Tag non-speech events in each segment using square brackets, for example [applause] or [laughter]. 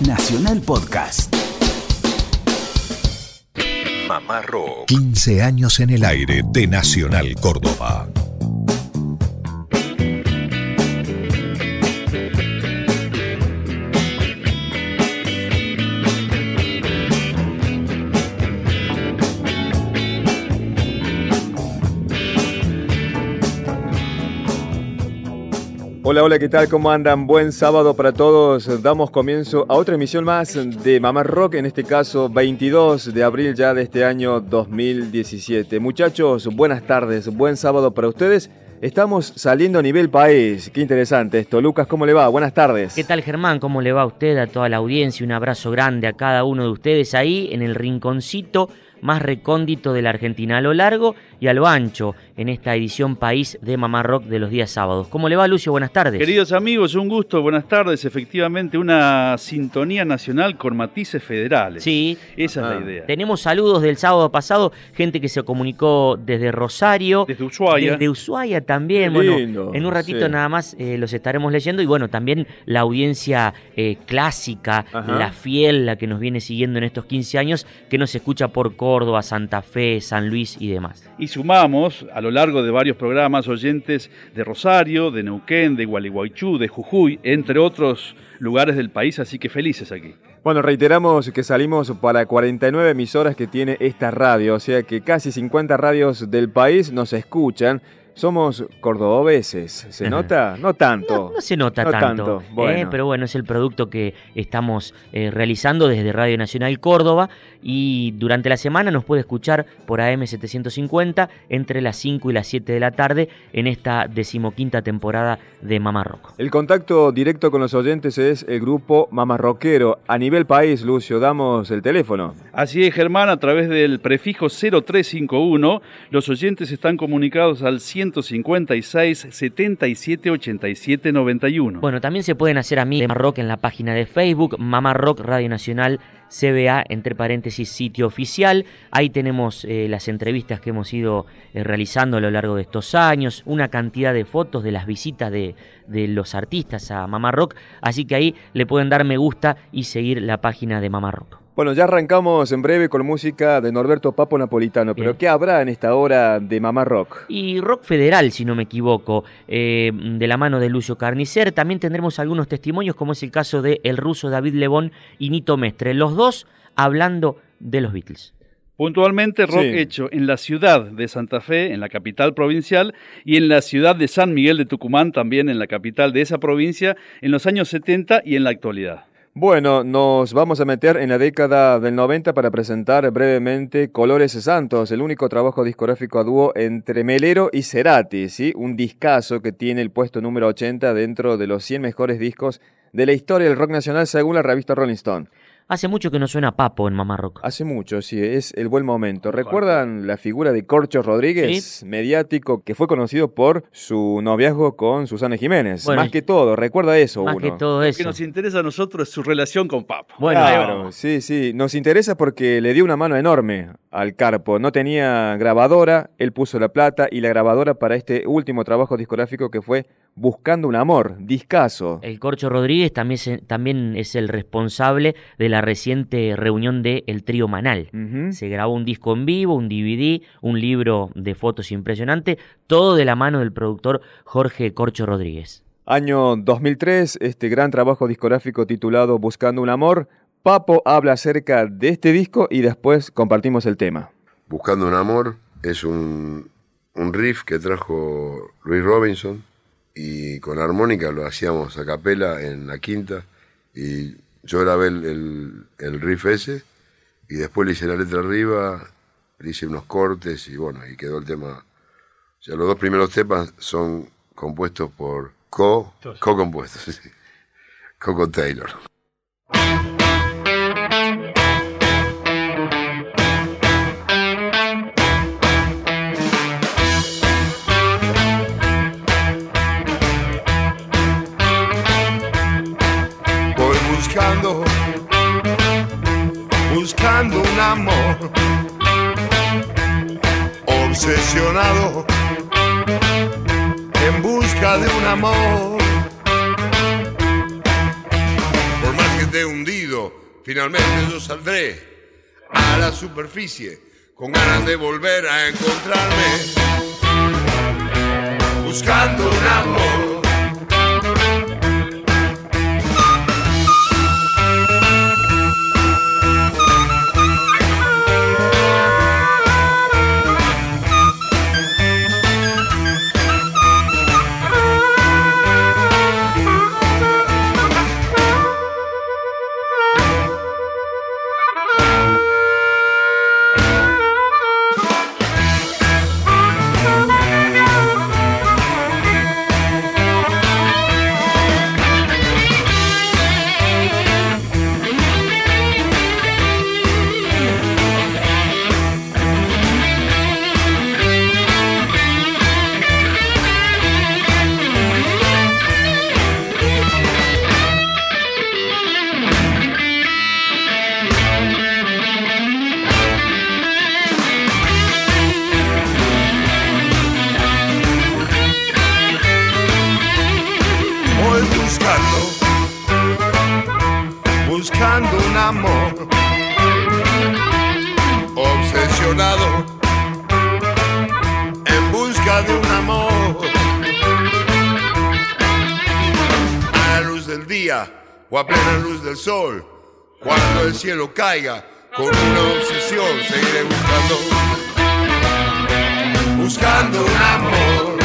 Nacional Podcast. Mamá Rock. 15 años en el aire de Nacional Córdoba. Hola, hola, ¿qué tal? ¿Cómo andan? Buen sábado para todos. Damos comienzo a otra emisión más de Mamá Rock, en este caso 22 de abril ya de este año 2017. Muchachos, buenas tardes, buen sábado para ustedes. Estamos saliendo a nivel país. Qué interesante esto. Lucas, ¿cómo le va? Buenas tardes. ¿Qué tal, Germán? ¿Cómo le va a usted, a toda la audiencia? Un abrazo grande a cada uno de ustedes ahí en el rinconcito más recóndito de la Argentina, a lo largo y a lo ancho, en esta edición País de Mamá Rock de los días sábados. ¿Cómo le va, Lucio? Buenas tardes. Queridos amigos, un gusto, buenas tardes. Efectivamente, una sintonía nacional con matices federales. Sí. Esa es la ah. idea. Tenemos saludos del sábado pasado, gente que se comunicó desde Rosario. Desde Ushuaia. Desde Ushuaia también. bueno, en un ratito nada más eh, los estaremos leyendo. Y bueno, también la audiencia eh, clásica, la fiel, la que nos viene siguiendo en estos 15 años, que nos escucha por Córdoba, Santa Fe, San Luis y demás. Y sumamos a lo largo de varios programas oyentes de Rosario, de Neuquén, de Gualeguaychú, de Jujuy, entre otros lugares del país, así que felices aquí. Bueno, reiteramos que salimos para 49 emisoras que tiene esta radio, o sea que casi 50 radios del país nos escuchan somos cordobeses, [laughs] ¿se nota? No tanto. No, se nota tanto, ¿eh? pero bueno, es el producto que estamos eh, realizando desde Radio Nacional Córdoba y durante la semana nos puede escuchar por AM750 entre las 5 y las 7 de la tarde en esta decimoquinta temporada de Mamá Rock. El contacto directo con los oyentes es el grupo Mamá Rockero. A nivel país, Lucio, damos el teléfono. Así es, Germán, a través del prefijo 0351, los oyentes están comunicados al 100 156 77 87 91. Bueno, también se pueden hacer de Mamá Rock en la página de Facebook, Mamá Rock Radio Nacional CBA, entre paréntesis, sitio oficial. Ahí tenemos eh, las entrevistas que hemos ido eh, realizando a lo largo de estos años, una cantidad de fotos de las visitas de, de los artistas a Mamá Rock. Así que ahí le pueden dar me gusta y seguir la página de Mamá Rock. Bueno, ya arrancamos en breve con música de Norberto Papo Napolitano, pero ¿qué habrá en esta hora de Mamá Rock? Y rock federal, si no me equivoco, eh, de la mano de Lucio Carnicer. También tendremos algunos testimonios, como es el caso de el ruso David Lebón y Nito Mestre, los dos hablando de los Beatles. Puntualmente rock hecho en la ciudad de Santa Fe, en la capital provincial, y en la ciudad de San Miguel de Tucumán, también en la capital de esa provincia, en los años 70 y en la actualidad. Bueno, nos vamos a meter en la década del 90 para presentar brevemente Colores Santos, el único trabajo discográfico a dúo entre Melero y Cerati, ¿sí? un discazo que tiene el puesto número 80 dentro de los 100 mejores discos de la historia del rock nacional según la revista Rolling Stone. Hace mucho que no suena Papo en Mamá Rock. Hace mucho, sí, es el buen momento. ¿Recuerdan la figura de Corcho Rodríguez, mediático, que fue conocido por su noviazgo con Susana Jiménez? más que todo, recuerda eso más que todo eso. Lo que nos interesa a nosotros es su relación con Papo. Bueno, claro, sí, sí. Nos interesa porque le dio una mano enorme al Carpo. No tenía grabadora, él puso la plata y la grabadora para este último trabajo discográfico que fue Buscando un Amor, discaso. El Corcho Rodríguez también también es el responsable de la reciente reunión de El Trío Manal. Se grabó un disco en vivo, un DVD, un libro de fotos impresionante, todo de la mano del productor Jorge Corcho Rodríguez. Año 2003, este gran trabajo discográfico titulado Buscando un Amor. Papo habla acerca de este disco y después compartimos el tema. Buscando un Amor es un, un riff que trajo Luis Robinson y con armónica lo hacíamos a capela en la quinta y yo grabé el, el, riff ese y después le hice la letra arriba, le hice unos cortes y bueno, y quedó el tema. O sea, los dos primeros temas son compuestos por co, co-compuestos, co con [laughs] Taylor. Obsesionado en busca de un amor. Finalmente hundido, finalmente yo saldré a la superficie con ganas de volver a encontrarme. Buscando un amor o a plena luz del sol. Cuando el cielo caiga, con una obsesión seguiré buscando, buscando un amor.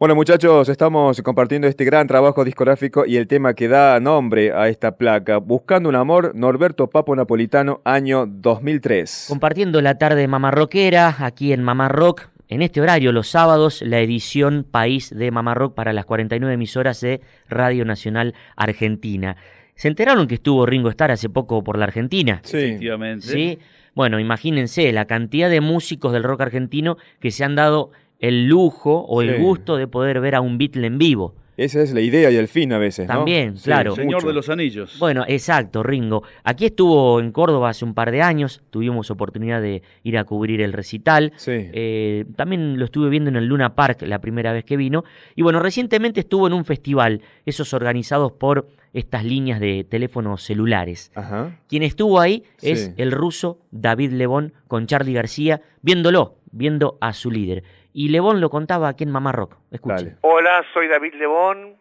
Bueno muchachos, estamos compartiendo este gran trabajo discográfico y el tema que da nombre a esta placa, Buscando un Amor, Norberto Papo Napolitano, año 2003. Compartiendo la tarde mamarroquera aquí en Mamá Rock, en este horario los sábados, la edición País de Mamá Rock para las 49 emisoras de Radio Nacional Argentina. ¿Se enteraron que estuvo Ringo Starr hace poco por la Argentina? Sí. Efectivamente. Sí. Bueno, imagínense la cantidad de músicos del rock argentino que se han dado el lujo o el gusto de poder ver a un Beatle en vivo. Esa es la idea y el fin a veces, ¿no? También, claro. Señor de los Anillos. Bueno, exacto, Ringo. Aquí estuvo en Córdoba hace un par de años, tuvimos oportunidad de ir a cubrir el recital. Sí. Eh, también lo estuve viendo en el Luna Park la primera vez que vino. Y bueno, recientemente estuvo en un festival, esos organizados por estas líneas de teléfonos celulares. Ajá. Quien estuvo ahí es el ruso David Lebón con Charlie García, viéndolo, viendo a su líder. Y Lebón lo contaba aquí en Mamá Rock. Escuche. Hola, soy David Lebón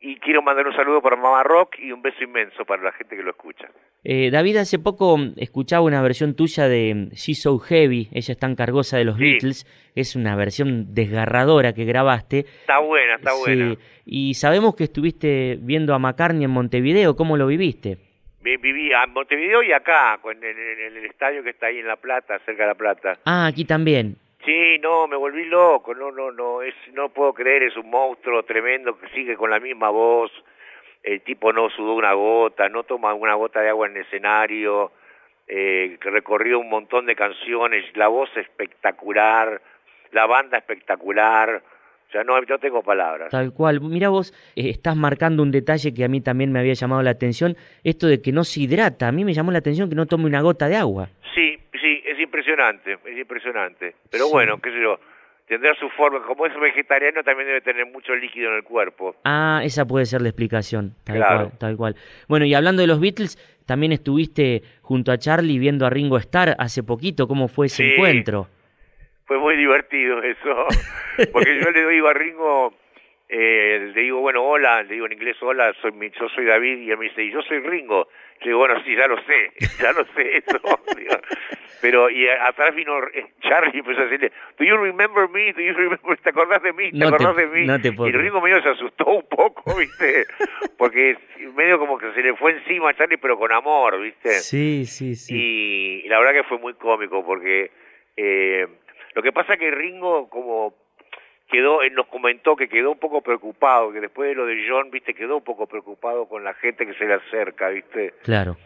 y quiero mandar un saludo para Mamá Rock y un beso inmenso para la gente que lo escucha. Eh, David, hace poco escuchaba una versión tuya de She's So Heavy, ella es tan cargosa de los Beatles, es una versión desgarradora que grabaste. Está buena, está buena. Y sabemos que estuviste viendo a McCartney en Montevideo, ¿cómo lo viviste? Viví en Montevideo y acá, en el estadio que está ahí en La Plata, cerca de La Plata. Ah, aquí también. Sí, no, me volví loco, no, no, no, es, no puedo creer, es un monstruo tremendo que sigue con la misma voz, el tipo no sudó una gota, no toma una gota de agua en el escenario, eh, recorrió un montón de canciones, la voz espectacular, la banda espectacular, o sea, no, no tengo palabras. Tal cual. Mira vos, eh, estás marcando un detalle que a mí también me había llamado la atención, esto de que no se hidrata. A mí me llamó la atención que no tome una gota de agua. Sí, impresionante, es impresionante. Pero bueno, qué sé yo, tendrá su forma. Como es vegetariano, también debe tener mucho líquido en el cuerpo. Ah, esa puede ser la explicación. Tal cual, tal cual. Bueno, y hablando de los Beatles, también estuviste junto a Charlie viendo a Ringo Starr hace poquito. ¿Cómo fue ese encuentro? Fue muy divertido eso, [laughs] porque yo le doy a Ringo eh, le digo, bueno, hola, le digo en inglés, hola, soy, yo soy David, y él me dice, y yo soy Ringo. Le digo, bueno, sí, ya lo sé, [laughs] ya lo sé eso. Pero, y atrás vino eh, Charlie y empezó a decirle, do you remember me? Do you remember? ¿Te acordás de mí? ¿Te acordás de mí? y Ringo medio se asustó un poco, [laughs] ¿viste? Porque medio como que se le fue encima a Charlie, pero con amor, ¿viste? Sí, sí, sí. Y, la verdad que fue muy cómico, porque eh, lo que pasa que Ringo, como quedó, él nos comentó que quedó un poco preocupado, que después de lo de John, viste, quedó un poco preocupado con la gente que se le acerca, viste. Claro.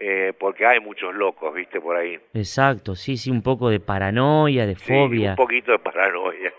Eh, porque hay muchos locos, viste, por ahí. Exacto, sí, sí, un poco de paranoia, de sí, fobia. Un poquito de paranoia.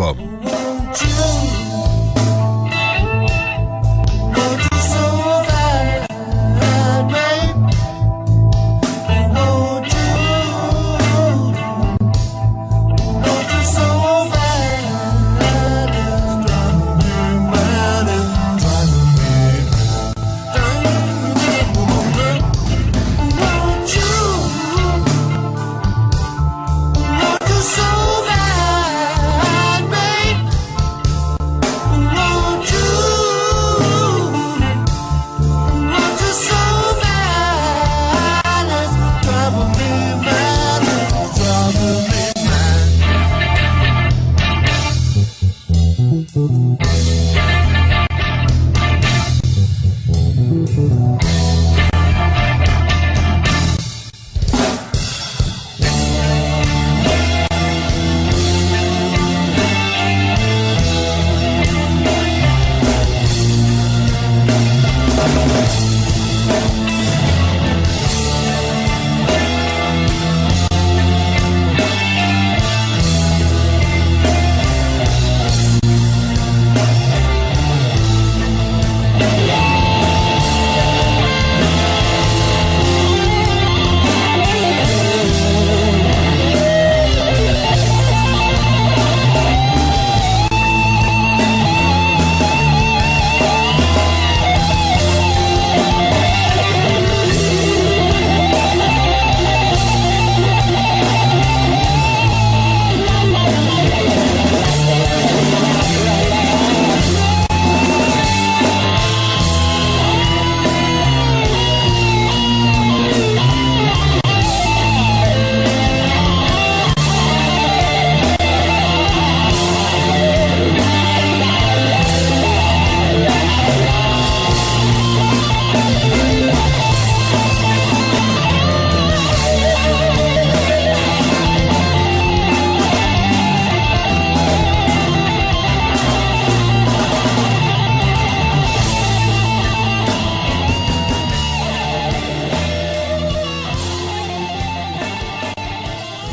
A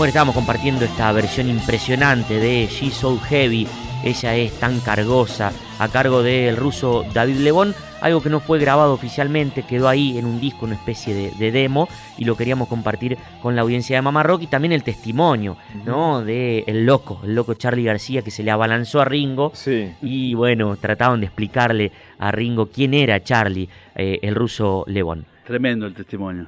Bueno, estábamos compartiendo esta versión impresionante de She's So Heavy, ella es tan cargosa, a cargo del ruso David Lebón, algo que no fue grabado oficialmente, quedó ahí en un disco, una especie de, demo, y lo queríamos compartir con la audiencia de Mamá Rock y también el testimonio, ¿no? De el loco, el loco Charlie García que se le abalanzó a Ringo. Sí. Y bueno, trataban de explicarle a Ringo quién era Charlie, eh, el ruso Lebón. Tremendo el testimonio.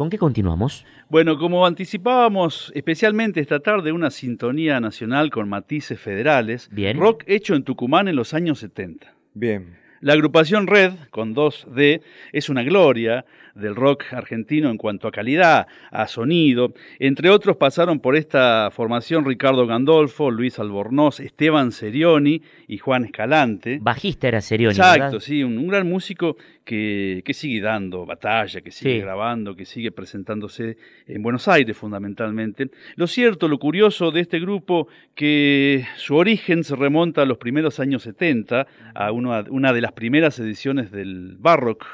¿Con qué continuamos? Bueno, como anticipábamos, especialmente esta tarde, una sintonía nacional con matices federales. Bien. Rock hecho en Tucumán en los años 70. Bien. La agrupación Red, con 2D, es una gloria del rock argentino en cuanto a calidad, a sonido. Entre otros pasaron por esta formación Ricardo Gandolfo, Luis Albornoz, Esteban Serioni y Juan Escalante. Bajista era Serioni. Exacto, sí, un, gran músico que, sigue dando batalla, que sigue grabando, que sigue presentándose en Buenos Aires fundamentalmente. Lo cierto, lo curioso de este grupo, que su origen se remonta a los primeros años 70, a una, una de las primeras ediciones del Barrock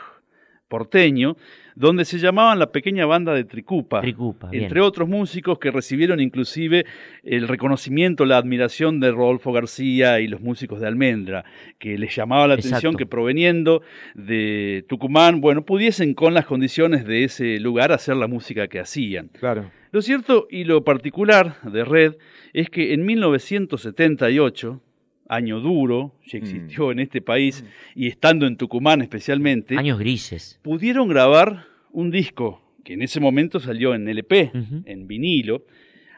porteño, donde se llamaban la pequeña banda de Tricupa, entre otros músicos que recibieron inclusive el reconocimiento, la admiración de Rodolfo García y los músicos de Almendra, que les llamaba la atención que proveniendo de Tucumán, bueno, pudiesen con las condiciones de ese lugar hacer la música que hacían. Claro. Lo cierto y lo particular de Red es que en 1978, año duro, si mm. existió en este país, y estando en Tucumán especialmente. Años grises. Pudieron grabar un disco que en ese momento salió en LP, en vinilo,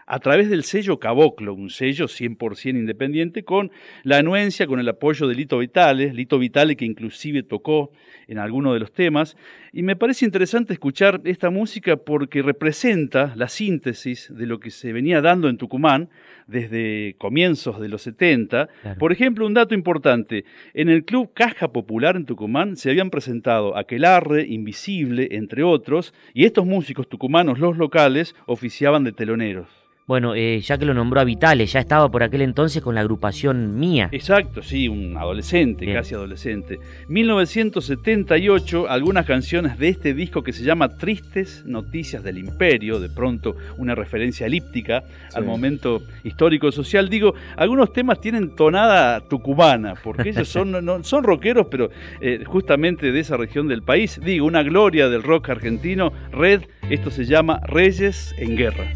a través del sello Caboclo, un sello 100% independiente, con la anuencia, con el apoyo de Lito Vitale, Lito Vitale que inclusive tocó en alguno de los temas, y me parece interesante escuchar esta música porque representa la síntesis de lo que se venía dando en Tucumán desde comienzos de los 70. Por ejemplo, un dato importante, en el Club Caja Popular en Tucumán se habían presentado Aquelarre, Invisible, entre otros, y estos músicos tucumanos, los locales, oficiaban de teloneros. Bueno, eh, ya que lo nombró a Vitales, ya estaba por aquel entonces con la agrupación Mía. Exacto, sí, un adolescente, casi adolescente. 1978, algunas canciones de este disco que se llama Tristes Noticias del Imperio, de pronto una referencia elíptica al momento histórico-social. Digo, algunos temas tienen tonada tucumana, porque ellos son, no, son rockeros, pero eh, justamente de esa región del país. Digo, una gloria del rock argentino, Red, esto se llama Reyes en Guerra.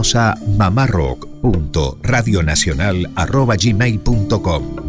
Escribinos a mamarrock.radionacional.gmail.com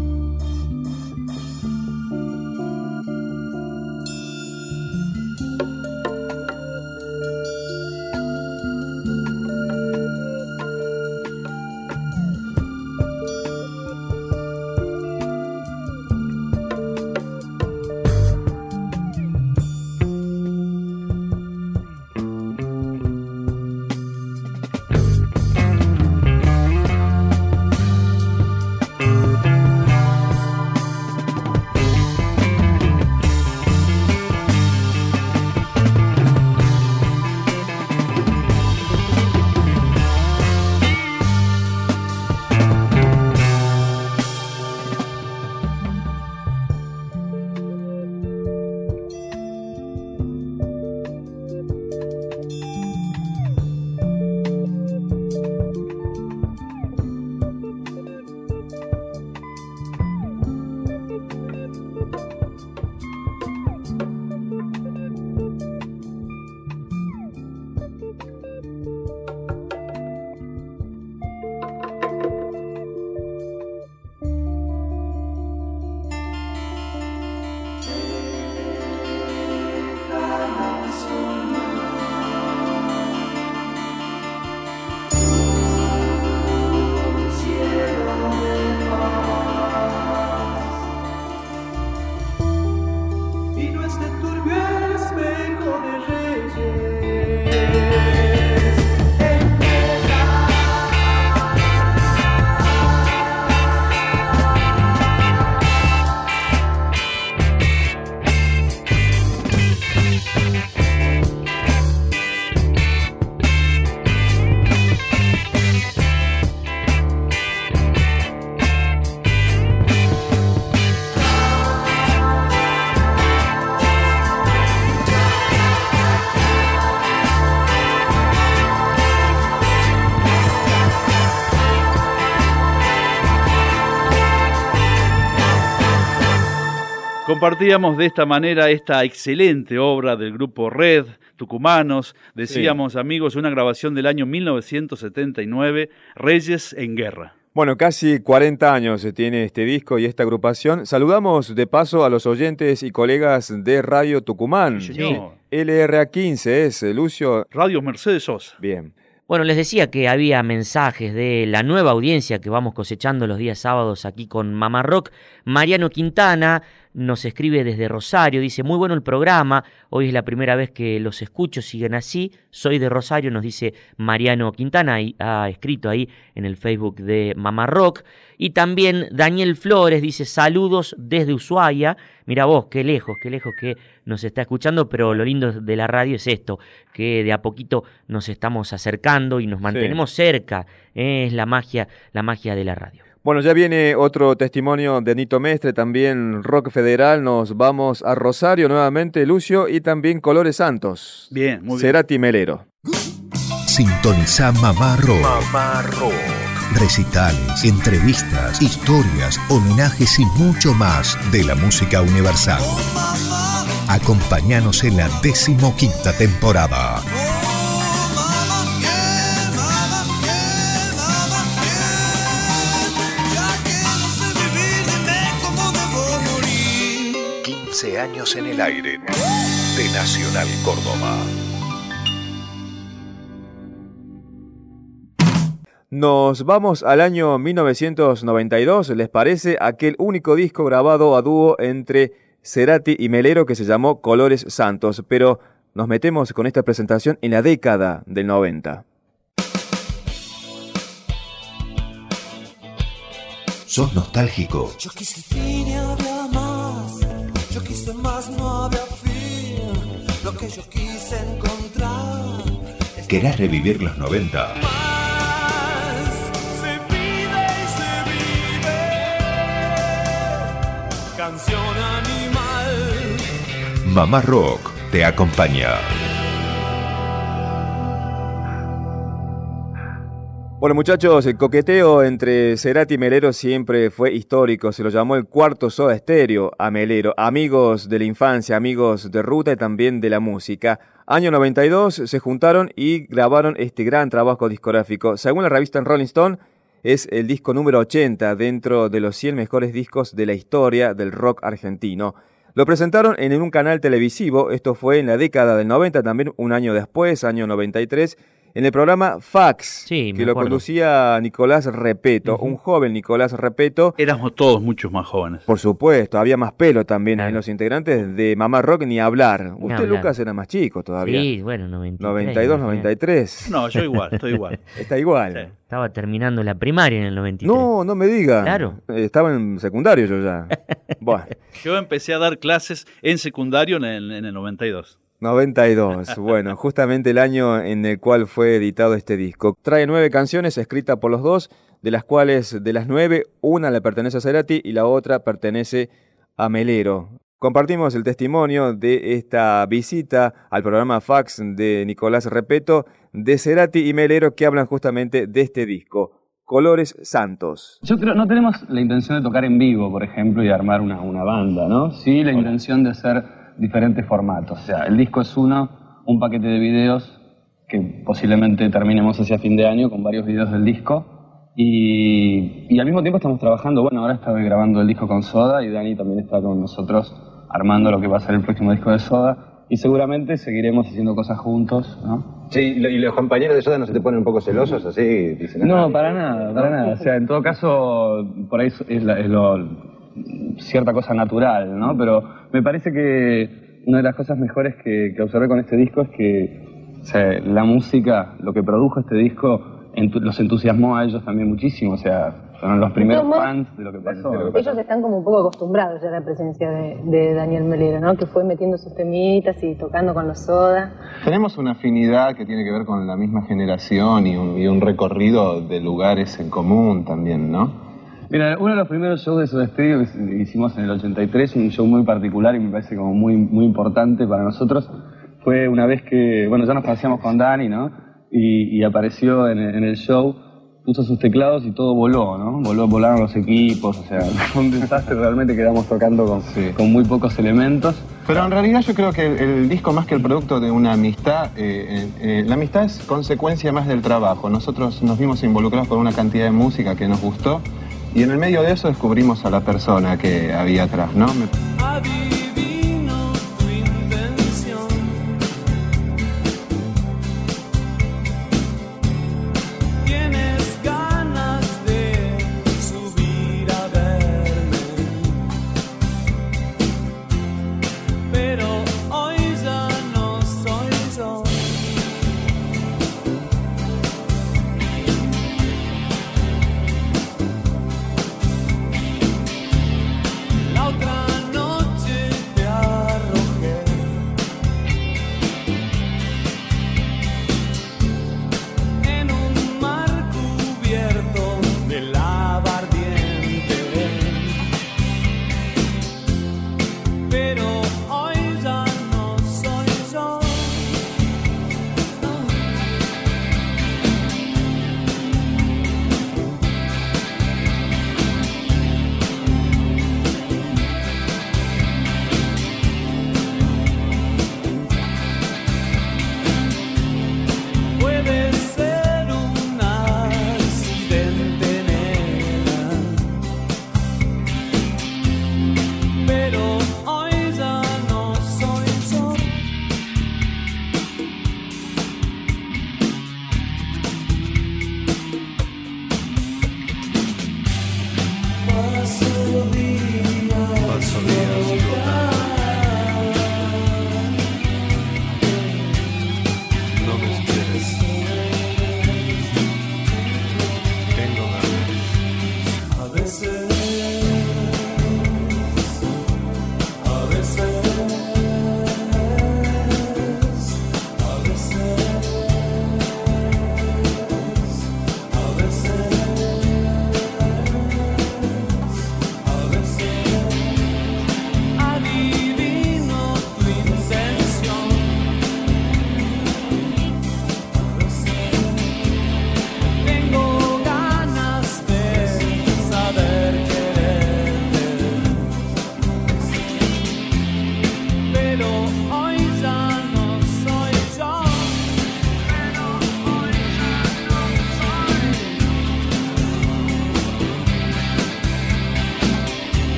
Compartíamos de esta manera esta excelente obra del grupo Red, Tucumanos, decíamos amigos, una grabación del año 1979, Reyes en Guerra. Bueno, casi 40 años tiene este disco y esta agrupación. Saludamos de paso a los oyentes y colegas de Radio Tucumán. LRA15 es, Lucio. Radio Mercedes Sosa. Bien. Bueno, les decía que había mensajes de la nueva audiencia que vamos cosechando los días sábados aquí con Mamá Rock. Mariano Quintana nos escribe desde Rosario, dice, muy bueno el programa, hoy es la primera vez que los escucho, siguen así, soy de Rosario, nos dice Mariano Quintana, y ha escrito ahí en el Facebook de Mamá Rock, y también Daniel Flores dice, saludos desde Ushuaia, mira vos, qué lejos, qué lejos que nos está escuchando, pero lo lindo de la radio es esto, que de a poquito nos estamos acercando y nos mantenemos cerca, es la magia, la magia de la radio. Bueno, ya viene otro testimonio de Nito Mestre, también Rock Federal. Nos vamos a Rosario nuevamente, Lucio, y también Colores Santos. Bien, muy bien. Será Melero. Sintoniza Mamá Rock. Mamá Rock. Recitales, entrevistas, historias, homenajes y mucho más de la música universal. Acompáñanos en la decimoquinta temporada. 15 años en el aire de Nacional Córdoba. Nos vamos al año 1992, ¿les parece? Aquel único disco grabado a dúo entre Cerati y Melero que se llamó Colores Santos, pero nos metemos con esta presentación en la década del 90. ¿Sos nostálgico? Yo quise más, no había fin. Lo que yo quise encontrar. ¿Querés revivir los 90? Más se pide y se vive. Canción animal. Mamá Rock te acompaña. Bueno muchachos, el coqueteo entre Cerati y Melero siempre fue histórico, se lo llamó el cuarto soda estéreo a Melero, amigos de la infancia, amigos de ruta y también de la música. Año 92 se juntaron y grabaron este gran trabajo discográfico. Según la revista Rolling Stone, es el disco número 80 dentro de los 100 mejores discos de la historia del rock argentino. Lo presentaron en un canal televisivo, esto fue en la década del 90, también un año después, año 93, en el programa Fax, que lo conducía Nicolás Repeto, un joven Nicolás Repeto. Éramos todos muchos más jóvenes. Por supuesto, había más pelo también en los integrantes de Mamá Rock ni hablar. Usted, Lucas, era más chico todavía. Sí, bueno, 92, 93. No, yo igual, estoy igual. [laughs] Está igual. Estaba terminando la primaria en el 93. No, no me diga. Claro. Eh, estaba en secundario yo ya. [laughs] bueno. Yo empecé a dar clases en secundario en el, en el 92. 92, bueno, justamente el año en el cual fue editado este disco. Trae nueve canciones escritas por los dos, de las cuales de las nueve, una le pertenece a Cerati y la otra pertenece a Melero. Compartimos el testimonio de esta visita al programa Fax de Nicolás Repeto, de Cerati y Melero que hablan justamente de este disco. Colores Santos. Yo creo, no tenemos la intención de tocar en vivo, por ejemplo, y armar una, una banda, ¿no? Sí, la intención de hacer diferentes formatos. O sea, el disco es uno, un paquete de videos que posiblemente terminemos hacia fin de año con varios videos del disco. Y, y al mismo tiempo estamos trabajando, bueno, ahora estoy grabando el disco con Soda y Dani también está con nosotros armando lo que va a ser el próximo disco de Soda. Y seguramente seguiremos haciendo cosas juntos, ¿no? Sí, y los compañeros de Soda no se te ponen un poco celosos así, dicen. No, para nada, para nada. O sea, en todo caso, por ahí es, es lo, cierta cosa natural, ¿no? Pero me parece que una de las cosas mejores que, observé con este disco es que la música, lo que produjo este disco, los entusiasmó a ellos también muchísimo, o sea, fueron los primeros fans de lo que pasó. Ellos están como un poco acostumbrados ya a la presencia de, Daniel Melero, ¿no? Que fue metiendo sus temitas y tocando con los soda. Tenemos una afinidad que tiene que ver con la misma generación y un, y un recorrido de lugares en común también, ¿no? Mira, uno de los primeros shows de Soda Stereo que hicimos en el 83, un show muy particular y me parece como muy, muy importante para nosotros, fue una vez que, bueno, ya nos conocíamos con Dani, ¿no? Y, apareció en, el show, puso sus teclados y todo voló, ¿no? Voló, volaron los equipos, o sea, [laughs] fue un desastre, realmente quedamos tocando con, con muy pocos elementos. Pero en realidad yo creo que el, disco más que el producto de una amistad, eh, eh, eh, la amistad es consecuencia más del trabajo. Nosotros nos vimos involucrados con una cantidad de música que nos gustó y en el medio de eso descubrimos a la persona que había atrás, ¿no?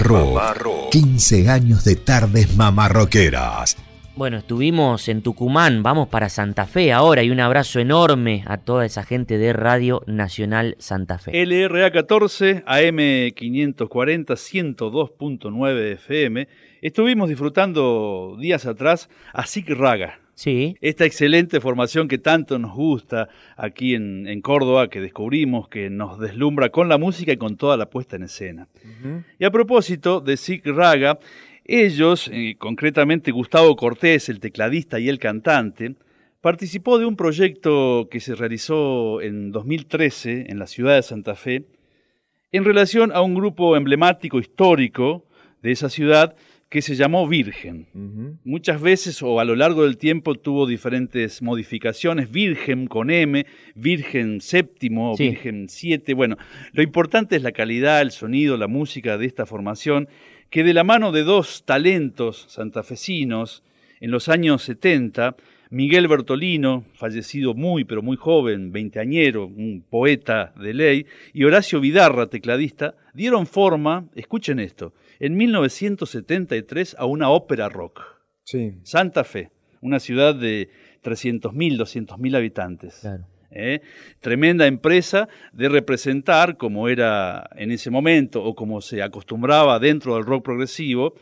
Mamá Rock. 15 años de tardes mamarroqueras. Bueno, estuvimos en Tucumán, vamos para Santa Fe ahora y un abrazo enorme a toda esa gente de Radio Nacional Santa Fe. LRA 14, AM 540, 102.9 FM. Estuvimos disfrutando días atrás a Sig Raga. Sí. Esta excelente formación que tanto nos gusta aquí en, en, Córdoba, que descubrimos, que nos deslumbra con la música y con toda la puesta en escena. Y a propósito de Sig Raga, ellos, eh, concretamente Gustavo Cortés, el tecladista y el cantante, participó de un proyecto que se realizó en 2013 en la ciudad de Santa Fe en relación a un grupo emblemático histórico de esa ciudad que se llamó Virgen. Muchas veces o a lo largo del tiempo tuvo diferentes modificaciones, Virgen con M, Virgen séptimo, Sí. Virgen 7. Bueno, lo importante es la calidad, el sonido, la música de esta formación, que de la mano de dos talentos santafesinos, en los años 70, Miguel Bertolino, fallecido muy pero muy joven, veinteañero, un poeta de ley, y Horacio Vidarra, tecladista, dieron forma, escuchen esto, en 1973 a una ópera rock. Sí. Santa Fe, una ciudad de 300.000, 200.000 habitantes. Claro. ¿eh? Tremenda empresa de representar, como era en ese momento o como se acostumbraba dentro del rock progresivo,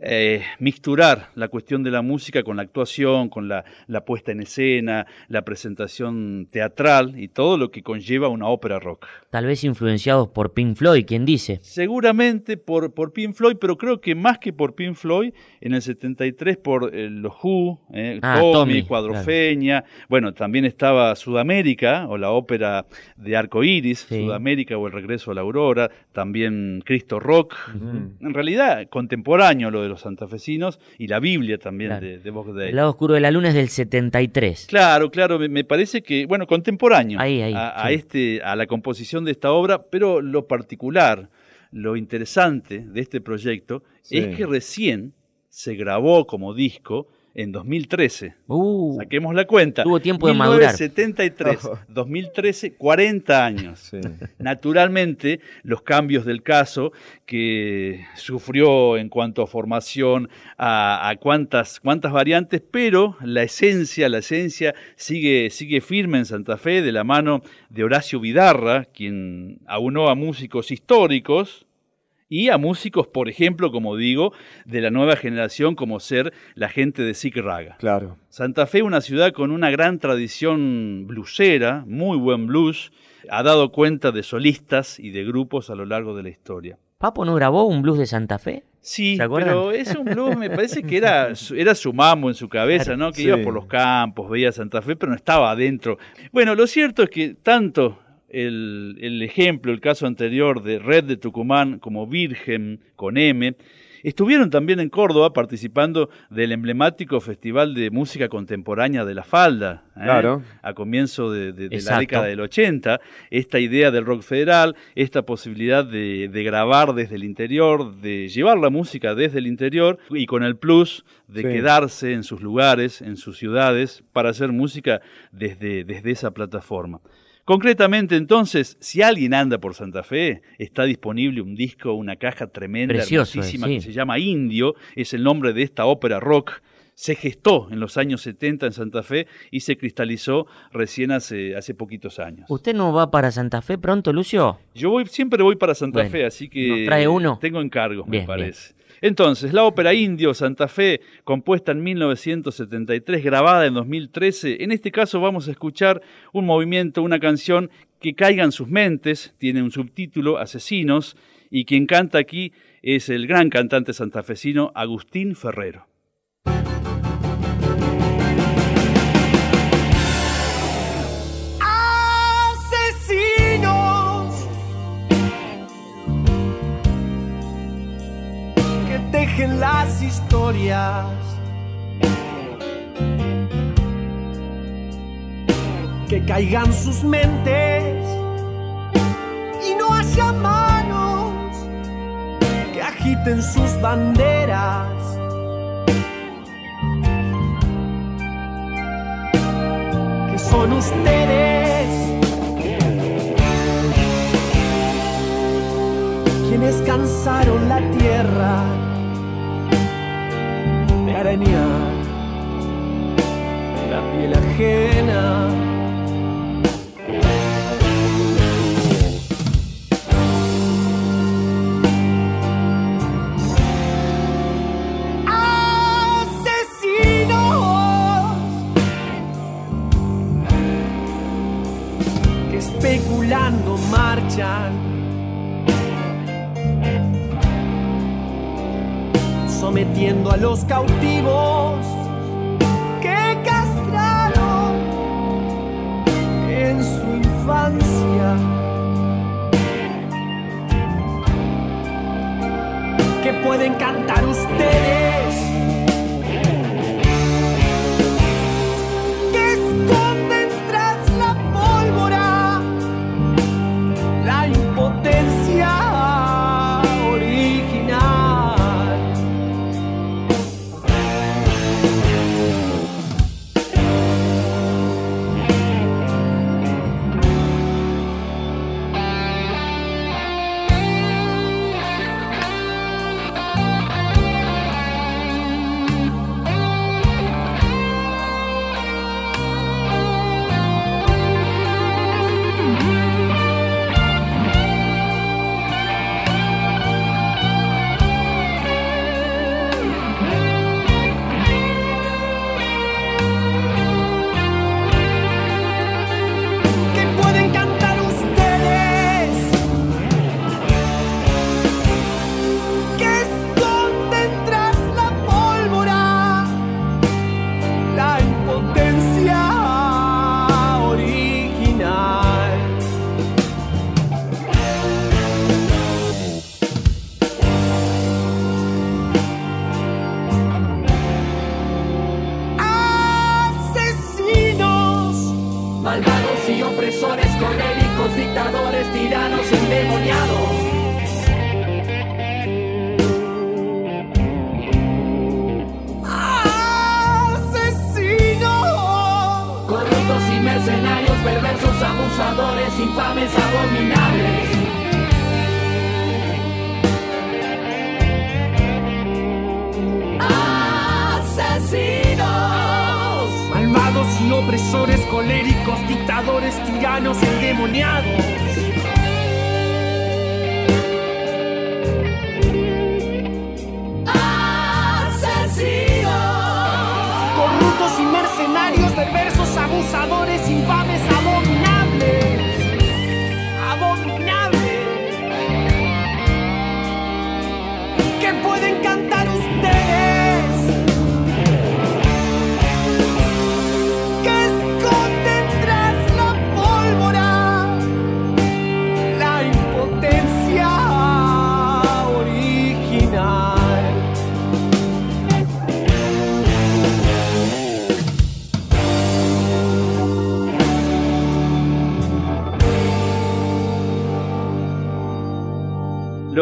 eh, mixturar la cuestión de la música con la actuación, con la, la puesta en escena, la presentación teatral y todo lo que conlleva una ópera rock. Tal vez influenciados por Pink Floyd, quien dice. Seguramente por, por Pink Floyd, pero creo que más que por Pink Floyd, en el 73 por eh, los Who, eh, Ah, Tommy, Tommy, Cuadrofeña, bueno, también estaba Sudamérica, o la ópera de Arco Iris, Sudamérica o El Regreso a la Aurora, también Cristo Rock, en realidad contemporáneo lo de los santafesinos, y la Biblia también Claro. de, de. El lado oscuro de la luna es del 73. Claro, claro, me, me parece que, bueno, contemporáneo Ahí, ahí, a, este, a la composición de esta obra, pero lo particular, lo interesante de este proyecto Sí. es que recién se grabó como disco en 2013. Saquemos la cuenta. Uh. Tuvo tiempo de madurar. 1973, 2013, 40 años. Naturalmente, los cambios del caso que sufrió en cuanto a formación, a, a cuántas, cuántas variantes, pero la esencia, la esencia sigue, sigue firme en Santa Fe de la mano de Horacio Vidarra, quien aunó a músicos históricos, y a músicos, por ejemplo, como digo, de la nueva generación, como ser la gente de Sick Raga. Claro. Santa Fe, una ciudad con una gran tradición blusera, muy buen blues, ha dado cuenta de solistas y de grupos a lo largo de la historia. ¿Papo no grabó un blues de Santa Fe? Sí, pero es un blues, me parece que era, [laughs] su- era su mambo en su cabeza, ¿no? Que sí. iba por los campos, veía Santa Fe, pero no estaba adentro. Bueno, lo cierto es que tanto el, el ejemplo, el caso anterior de Red de Tucumán como Virgen con M, estuvieron también en Córdoba participando del emblemático Festival de Música Contemporánea de la Falda, ¿eh? Claro. a comienzo de, de- de la década del 80, esta idea del rock federal, esta posibilidad de, de grabar desde el interior, de llevar la música desde el interior y con el plus de Sí. quedarse en sus lugares, en sus ciudades, para hacer música desde, desde esa plataforma. Concretamente, entonces, si alguien anda por Santa Fe, está disponible un disco, una caja tremenda, Precioso, hermosísima, sí. que se llama Indio, es el nombre de esta ópera rock. Se gestó en los años 70 en Santa Fe y se cristalizó recién hace, hace poquitos años. ¿Usted no va para Santa Fe pronto, Lucio? Yo voy, siempre voy para Santa Bueno, Fe, así que ¿nos trae uno? tengo encargos, Bien, me parece. Entonces, la ópera Indio Santa Fe, compuesta en 1973, grabada en 2013. En este caso vamos a escuchar un movimiento, una canción que caiga en sus mentes, tiene un subtítulo, Asesinos, y quien canta aquí es el gran cantante santafesino Agustín Ferrero. Tejen las historias. Que caigan sus mentes y no haya manos que agiten sus banderas. Que son ustedes quienes cansaron la tierra arañar la piel ajena. Asesinos que especulando marchan. sometiendo a los cautivos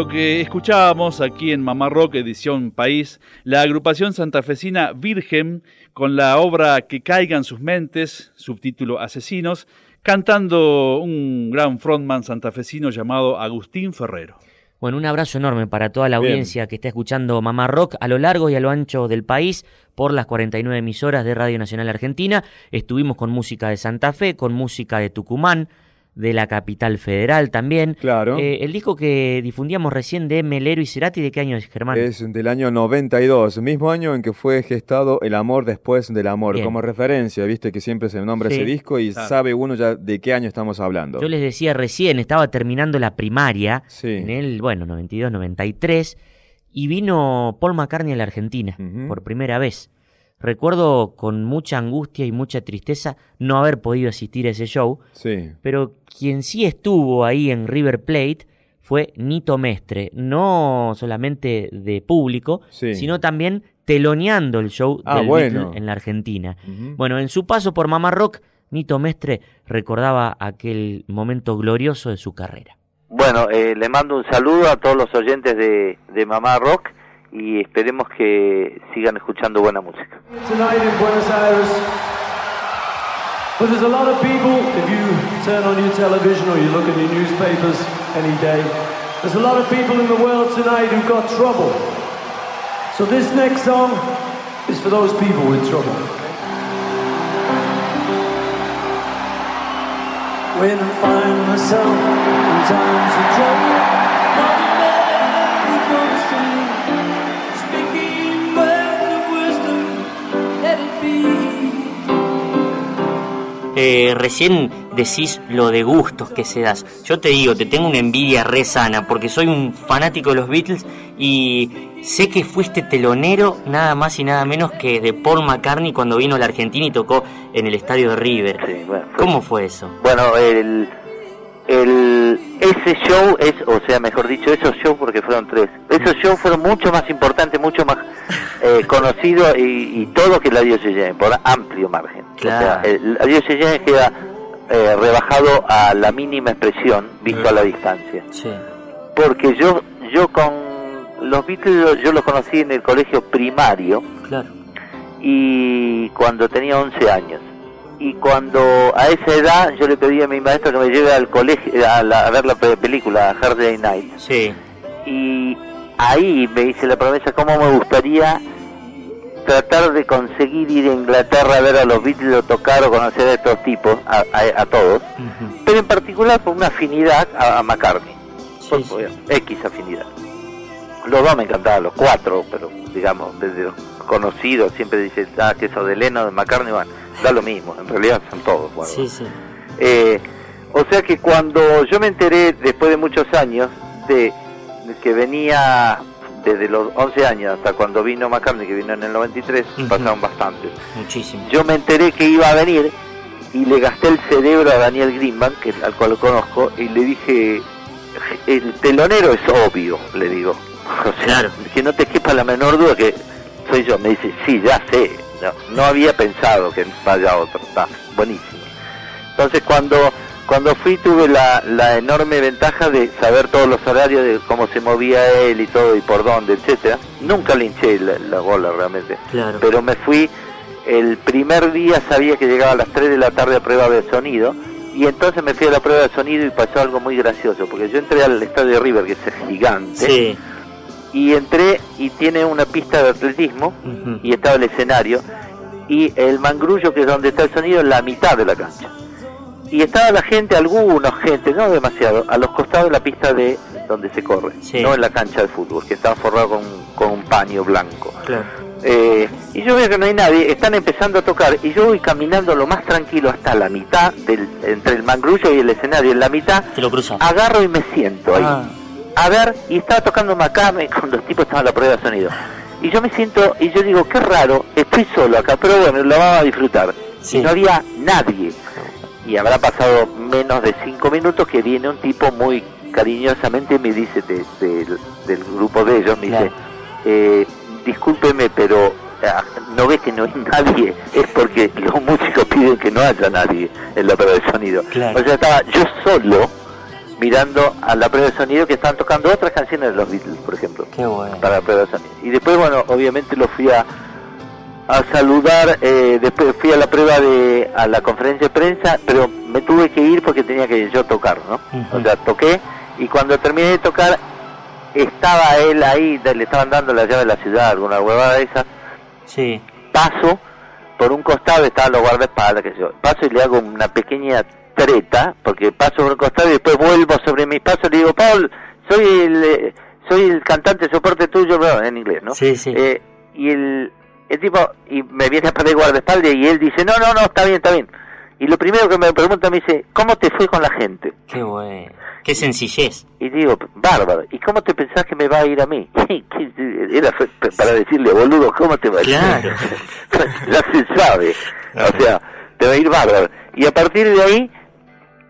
Lo que escuchábamos aquí en Mamá Rock, edición País, la agrupación santafesina Virgen, con la obra Que caigan sus mentes, subtítulo Asesinos, cantando un gran frontman santafesino llamado Agustín Ferrero. Bueno, un abrazo enorme para toda la Bien. audiencia que está escuchando Mamá Rock a lo largo y a lo ancho del país por las 49 emisoras de Radio Nacional Argentina. Estuvimos con música de Santa Fe, con música de Tucumán, de la capital federal también. Claro. Eh, el disco que difundíamos recién de Melero y Cerati, ¿de qué año es, Germán? Es del año 92, mismo año en que fue gestado El amor después del amor, Bien. como referencia, viste que siempre se nombra Sí. ese disco y Claro. sabe uno ya de qué año estamos hablando. Yo les decía recién, estaba terminando la primaria Sí. en el, bueno, 92, 93, y vino Paul McCartney a la Argentina por primera vez. Recuerdo con mucha angustia y mucha tristeza no haber podido asistir a ese show, Sí. pero quien sí estuvo ahí en River Plate fue Nito Mestre, no solamente de público, Sí. sino también teloneando el show Ah, del bueno. En la Argentina. Bueno, en su paso por Mamá Rock, Nito Mestre recordaba aquel momento glorioso de su carrera. Bueno, eh, le mando un saludo a todos los oyentes de, de Mamá Rock y esperemos que sigan escuchando buena música. tonight in Buenos Aires. But there's a lot of people, if you turn on your television or you look in your newspapers any day, There's a lot of people in the world tonight who've got trouble. So this next song is for those people with trouble. When I find myself in times of trouble, Eh, recién decís lo de gustos que se das. Yo te digo, te tengo una envidia re sana porque soy un fanático de los Beatles y sé que fuiste telonero nada más y nada menos que de Paul McCartney cuando vino a la Argentina y tocó en el estadio de River. ¿Cómo fue eso? Bueno, el, el, ese show es, o sea, mejor dicho, esos shows porque fueron tres. Esos shows fueron mucho más importantes, mucho más eh, [laughs] conocidos y, y todo que la Diocese por amplio margen. Claro. O sea, el, la Diocese queda eh, rebajado a la mínima expresión visto a la distancia. Sí. Porque yo, yo con los Beatles yo los conocí en el colegio primario Claro. y cuando tenía 11 años. Y cuando a esa edad yo le pedí a mi maestro que me lleve al colegio a, la- a ver la pe- película Hard Day Night. Sí. Y ahí me hice la promesa cómo me gustaría tratar de conseguir ir a Inglaterra a ver a los Beatles o tocar o conocer a estos tipos, a, a- a todos, pero en particular por una afinidad a, McCartney, por, por X afinidad. Los dos me encantaban, los cuatro, pero digamos, desde los conocidos siempre dice, ah, que eso de Lennon, de McCartney, bueno, da lo mismo, en realidad son todos. Sí, sí. Eh, o sea que cuando yo me enteré, después de muchos años, de, de que venía desde los 11 años hasta cuando vino McCartney, que vino en el 93, Ujú. pasaron bastantes. Muchísimo. Yo me enteré que iba a venir y le gasté el cerebro a Daniel Greenbank, que, al cual lo conozco, y le dije, el telonero es obvio, le digo. [laughs] O sea, que no te quepa la menor duda que soy yo. Me dice, sí, ya sé. No, no había pensado que vaya otro. Está buenísimo. Entonces cuando cuando fui tuve la, la enorme ventaja de saber todos los horarios de cómo se movía él y todo y por dónde, etcétera. Nunca le hinché la, la bola realmente. Claro. Pero me fui el primer día sabía que llegaba a las 3 de la tarde a prueba de sonido y entonces me fui a la prueba de sonido y pasó algo muy gracioso porque yo entré al estadio de River que es gigante Sí. Y entré y tiene una pista de atletismo y estaba el escenario y el mangrullo que es donde está el sonido en la mitad de la cancha y estaba la gente, algunos gente, no demasiado, a los costados de la pista de donde se corre, Sí. no en la cancha de fútbol, que estaba forrado con, con un paño blanco. Claro. Eh, y yo veo que no hay nadie, están empezando a tocar y yo voy caminando lo más tranquilo hasta la mitad, del, entre el mangrullo y el escenario, en la mitad, Te lo cruzas. agarro y me siento ahí. Ah. A ver, y estaba tocando McCartney cuando los tipos estaban a la prueba de sonido. Y yo me siento, y yo digo, qué raro, estoy solo acá, pero bueno, lo vamos a disfrutar. Y no había nadie. Y habrá pasado menos de cinco minutos que viene un tipo muy cariñosamente me dice de- de- del grupo de ellos, me dice, eh, discúlpeme, pero ah, no ves que no hay [laughs] nadie, es porque los músicos piden que no haya nadie en la prueba de sonido. Claro. O sea, estaba yo solo mirando a la prueba de sonido que estaban tocando otras canciones de los Beatles, por ejemplo, Qué bueno. para la prueba de sonido. Y después, bueno, obviamente lo fui a, a saludar, eh, después fui a la prueba de, a la conferencia de prensa, pero me tuve que ir porque tenía que yo tocar, ¿no? O sea, toqué y cuando terminé de tocar estaba él ahí, le estaban dando la llave de la ciudad, alguna huevada de esas. Sí. Paso, por un costado estaban los guardaespaldas, que yo. Paso y le hago una pequeña treta, porque paso por un costado y después vuelvo sobre mis pasos y le digo, Paul, soy el, eh, soy el cantante soporte tuyo, bro", en inglés, ¿no? Sí, sí. Eh, y el, el tipo, y me viene a perder el guardaespaldas y él dice, no, no, no, está bien, está bien. Y lo primero que me pregunta me dice, ¿cómo te fue con la gente? Qué bueno. Qué sencillez. Y digo, bárbaro, ¿y cómo te pensás que me va a ir a mí? [laughs] Era para decirle, boludo, ¿cómo te va a ir? Claro. [laughs] ya se sabe. O sea, te va a ir bárbaro. Y a partir de ahí,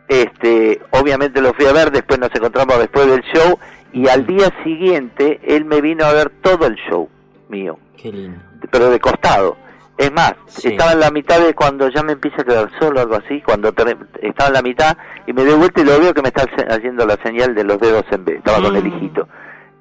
este, obviamente lo fui a ver, después nos encontramos después del show, y al día siguiente él me vino a ver todo el show mío, Qué lindo. pero de costado. Es más, estaba en la mitad de cuando ya me empieza a quedar solo, algo así, cuando estaba en la mitad y me doy vuelta y lo veo que me está haciendo la señal de los dedos en B, estaba con el hijito.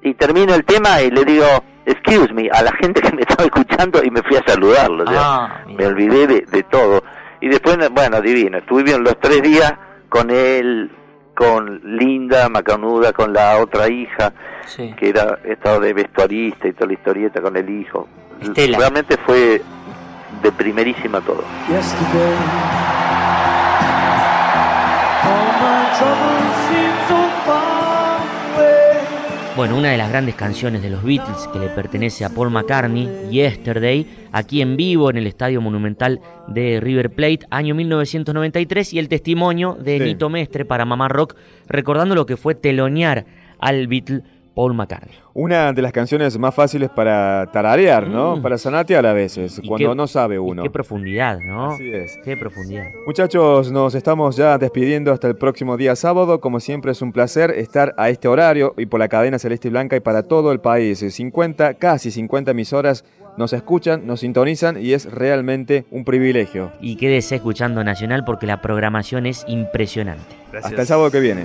Y termino el tema y le digo, excuse me, a la gente que me estaba escuchando y me fui a saludarlo. o sea, Ah, me olvidé de, de todo. Y después, bueno, divino, estuvimos los tres días con él con Linda Macanuda, con la otra hija, que era estado de vestuarista y toda la historieta con el hijo. Estela. Realmente fue de primerísima todo. yesterday. All my Bueno, una de las grandes canciones de los Beatles que le pertenece a Paul McCartney, Yesterday, aquí en vivo en el Estadio Monumental de River Plate, año 1993, y el testimonio de Sí. Nito Mestre para Mamá Rock, recordando lo que fue telonear al Beatle Paul McCartney. Una de las canciones más fáciles para tararear, ¿no? Para sonatear a veces, Mm. Y cuando qué- no sabe uno. Qué profundidad, ¿no? Así es. Qué profundidad. Muchachos, nos estamos ya despidiendo hasta el próximo día sábado. Como siempre es un placer estar a este horario y por la cadena Celeste y Blanca y para todo el país. 50, casi 50 emisoras nos escuchan, nos sintonizan y es realmente un privilegio. Y quédese escuchando Nacional porque la programación es impresionante. Hasta el sábado que viene.